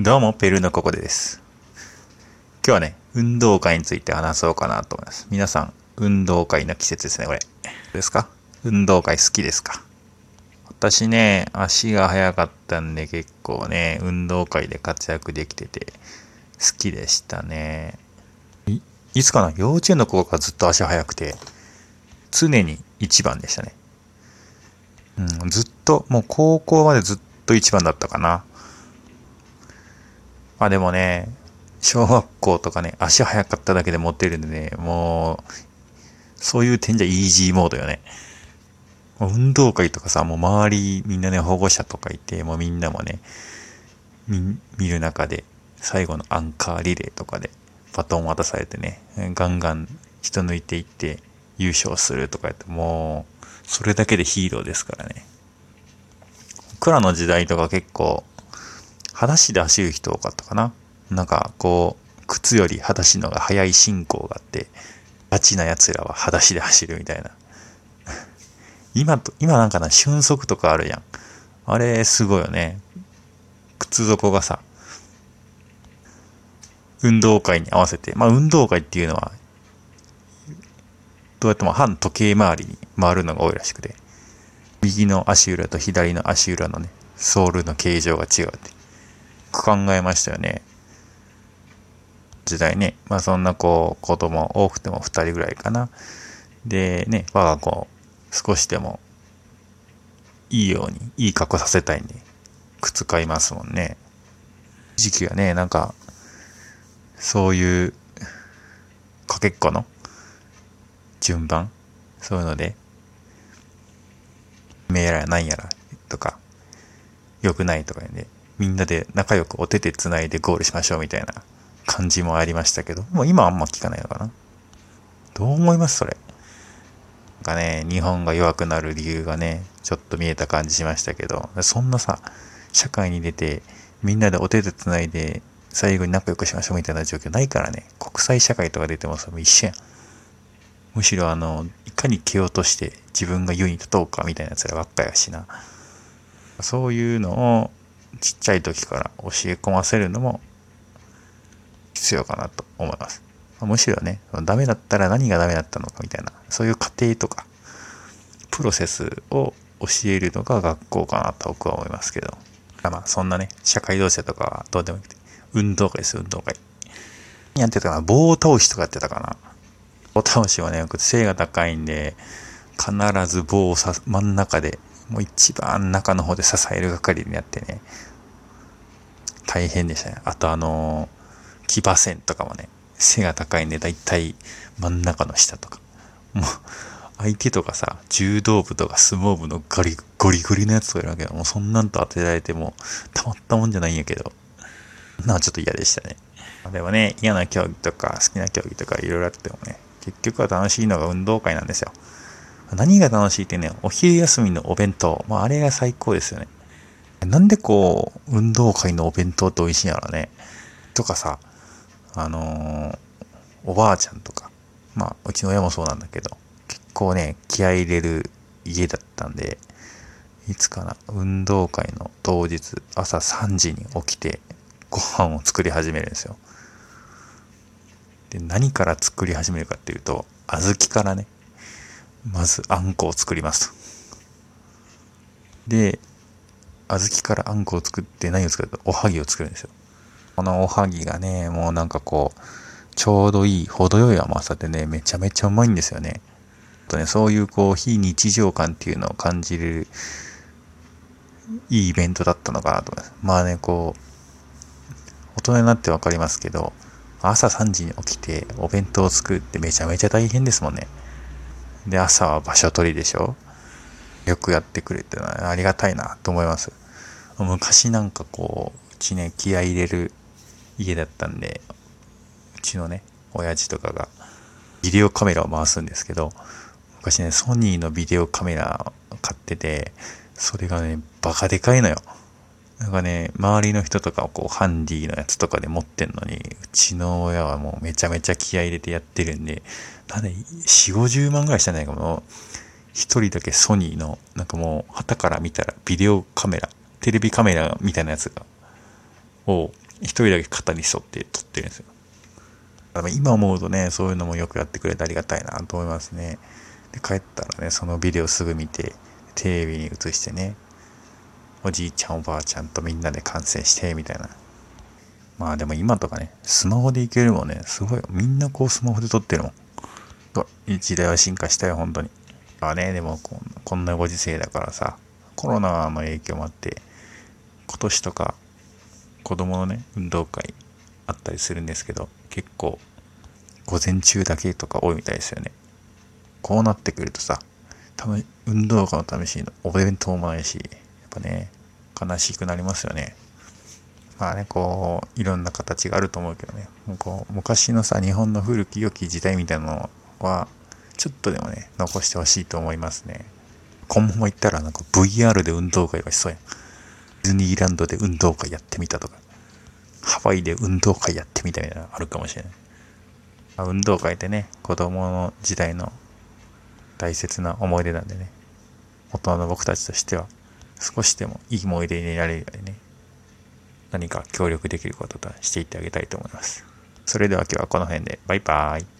どうも、ペルーのここでです。今日はね、運動会について話そうかなと思います。皆さん、運動会の季節ですね、これ。どうですか？運動会好きですか？私ね、足が速かったんで結構ね、運動会で活躍できてて、好きでしたね。いいつかな？幼稚園の頃からずっと足速くて、常に一番でしたね。うん、ずっと、もう高校までずっと一番だったかな。まあでもね、小学校とかね、足速かっただけで持ってるんでね、もう、そういう点じゃイージーモードよね。もう運動会とかさ、もう周りみんなね、保護者とかいて、もうみんなもね、見見る中で、最後のアンカーリレーとかで、バトン渡されてね、ガンガン人抜いていって優勝するとかやって、もう、それだけでヒーローですからね。僕らの時代とか結構、裸足で走る人多かったかな。なんか、こう、靴より裸足のが速い進行があって、ガチな奴らは裸足で走るみたいな。今と、今なんかな、瞬足とかあるやん。あれ、すごいよね。靴底がさ、運動会に合わせて、まあ運動会っていうのは、どうやっても反時計回りに回るのが多いらしくて、右の足裏と左の足裏のね、ソールの形状が違うって。考えましたよね。時代ね。まあそんなこう、子供多くても2人ぐらいかな。でね、我が子少しでもいいように、いい格好させたいんで、靴買いますもんね。時期はね、なんか、そういう、かけっこの順番そういうので、めやらなんやらとか、良くないとか言うんで、みんなで仲良くお手手つないでゴールしましょうみたいな感じもありましたけど、もう今あんま聞かないのかな。どう思いますそれ？なんかね、日本が弱くなる理由がね、ちょっと見えた感じしましたけど、そんなさ、社会に出て、みんなでお手手つないで、最後に仲良くしましょうみたいな状況ないからね、国際社会とか出てもさ、もう一緒やん。むしろあの、いかに蹴落として自分が優位に立とうかみたいなやつらばっかやしな。そういうのをちっちゃい時から教え込ませるのも必要かなと思います。むしろね、ダメだったら何がダメだったのかみたいな、そういう過程とか、プロセスを教えるのが学校かなと僕は思いますけど。まあそんなね、社会同士とかはどうでもよくて、運動会です、運動会。やってたかな棒倒しとかやってたかな棒倒しはね、背が高いんで、必ず棒をさ真ん中で、もう一番中の方で支える係にやってね、大変でしたね。あとあのー、騎馬戦とかもね、背が高いんで、だいたい真ん中の下とか。もう、相手とかさ、柔道部とか相撲部のガリ、ゴリゴリのやつとかいるわけよ。もうそんなんと当てられても、たまったもんじゃないんやけど。なちょっと嫌でしたね。でもね、嫌な競技とか好きな競技とかいろいろあってもね、結局は楽しいのが運動会なんですよ。何が楽しいってね、お昼休みのお弁当。まあ、あれが最高ですよね。なんでこう、運動会のお弁当って美味しいんやろね。とかさ、あのー、おばあちゃんとか、まあ、うちの親もそうなんだけど、結構ね、気合い入れる家だったんで、いつかな、運動会の当日、朝3時に起きて、ご飯を作り始めるんですよ。で、何から作り始めるかっていうと、小豆からね、まずあんこを作ります。で、小豆からあんこを作って何を作るとおはぎを作るんですよ。このおはぎがね、もうなんかこう、ちょうどいい、程よい甘さでね、めちゃめちゃうまいんですよね。とね、そういうこう、非日常感っていうのを感じれる、いいイベントだったのかなと思います。まあね、こう、大人になってわかりますけど、朝3時に起きてお弁当を作るってめちゃめちゃ大変ですもんね。で、朝は場所取りでしょ？よくやってくれてありがたいなと思います。昔なんかこう、うちね、気合入れる家だったんで、うちのね、親父とかがビデオカメラを回すんですけど、昔ね、ソニーのビデオカメラ買ってて、それがね、バカでかいのよ。なんかね、周りの人とかをこう、ハンディのやつとかで持ってんのに、うちの親はもうめちゃめちゃ気合入れてやってるんで、なんで、4、50万ぐらいしたんじゃないかも。一人だけソニーの、なんかもう、旗から見たらビデオカメラ、テレビカメラみたいなやつが、を一人だけ肩に沿って撮ってるんですよ。今思うとね、そういうのもよくやってくれてありがたいなと思いますね。で、帰ったらね、そのビデオすぐ見て、テレビに映してね、おじいちゃんおばあちゃんとみんなで観戦して、みたいな。まあでも今とかね、スマホでいけるもんね、すごい。みんなこうスマホで撮ってるもん。時代は進化したよ、本当に。まあね、でもこんなご時世だからさ、コロナの影響もあって、今年とか子供のね、運動会あったりするんですけど、結構午前中だけとか多いみたいですよね。こうなってくるとさ、多分運動会の試しにお弁当もないし、ぱね、悲しくなりますよね。まあね、こう、いろんな形があると思うけどね、もうこう昔のさ、日本の古き良き時代みたいなのは、ちょっとでもね、残してほしいと思いますね。今後も言ったら、なんか VR で運動会はしそうやん。ディズニーランドで運動会やってみたとか、ハワイで運動会やってみたみたいなのあるかもしれない。まあ、運動会ってね、子供の時代の大切な思い出なんでね、大人の僕たちとしては、少しでもいい思い出になれるようにね、何か協力できることとしていってあげたいと思います。それでは今日はこの辺で、バイバーイ。